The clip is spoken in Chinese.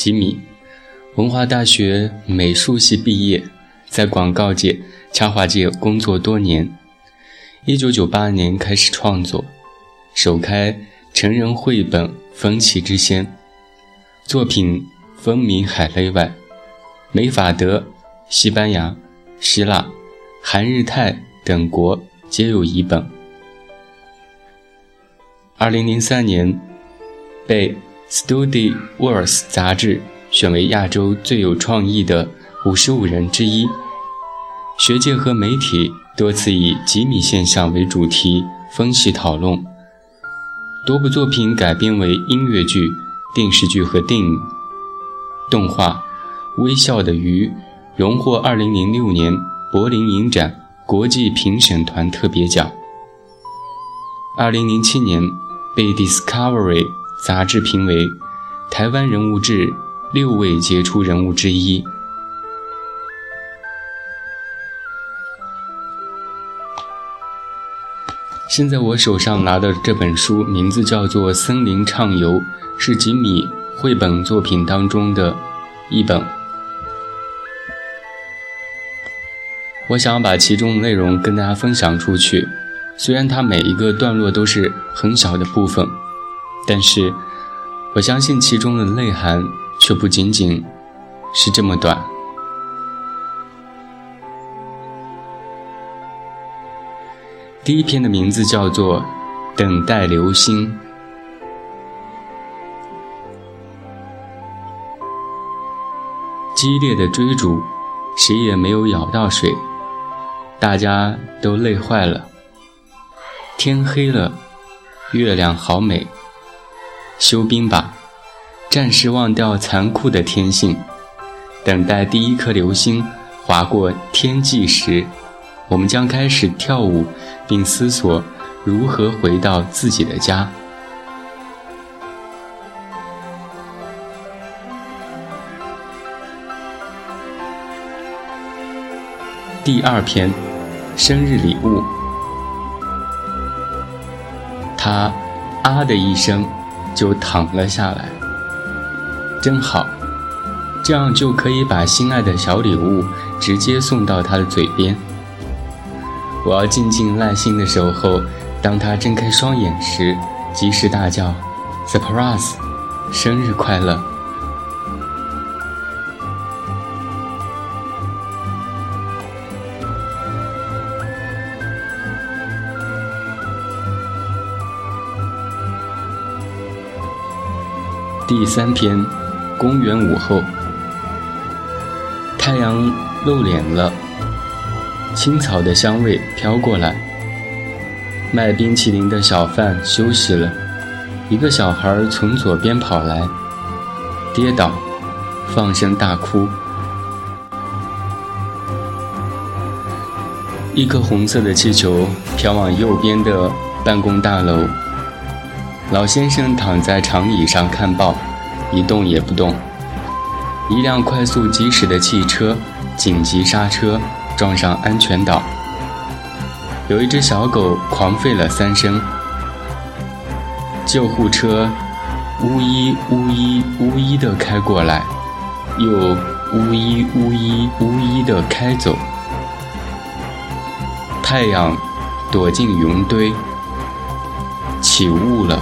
吉米，文化大学美术系毕业，在广告界、插画界工作多年。一九九八年开始创作，首开成人绘本《风起之先》，作品风靡海内外，美法德、西班牙、希腊、韩日泰等国皆有一本。二零零三年，被。《Studi Wars》杂志选为亚洲最有创意的五十五人之一。学界和媒体多次以吉米现象为主题分析讨论。多部作品改编为音乐剧、电视剧和电影。动画《微笑的鱼》荣获二零零六年柏林影展国际评审团特别奖。二零零七年被《Discovery》。杂志评为台湾人物志六位杰出人物之一。现在我手上拿的这本书名字叫做《森林畅游》，是吉米绘本作品当中的一本。我想把其中的内容跟大家分享出去，虽然它每一个段落都是很小的部分。但是，我相信其中的内涵却不仅仅是这么短。第一篇的名字叫做《等待流星》，激烈的追逐，谁也没有咬到谁，大家都累坏了。天黑了，月亮好美。休兵吧，暂时忘掉残酷的天性，等待第一颗流星划过天际时，我们将开始跳舞，并思索如何回到自己的家。第二篇，生日礼物。他啊的一声。就躺了下来，真好，这样就可以把心爱的小礼物直接送到他的嘴边。我要静静耐心的守候，当他睁开双眼时，及时大叫：“Surprise，生日快乐！”第三篇，公园午后，太阳露脸了，青草的香味飘过来。卖冰淇淋的小贩休息了，一个小孩从左边跑来，跌倒，放声大哭。一颗红色的气球飘往右边的办公大楼。老先生躺在长椅上看报，一动也不动。一辆快速疾驶的汽车紧急刹车，撞上安全岛。有一只小狗狂吠了三声。救护车呜一呜一呜一的开过来，又呜一呜一呜一的开走。太阳躲进云堆，起雾了。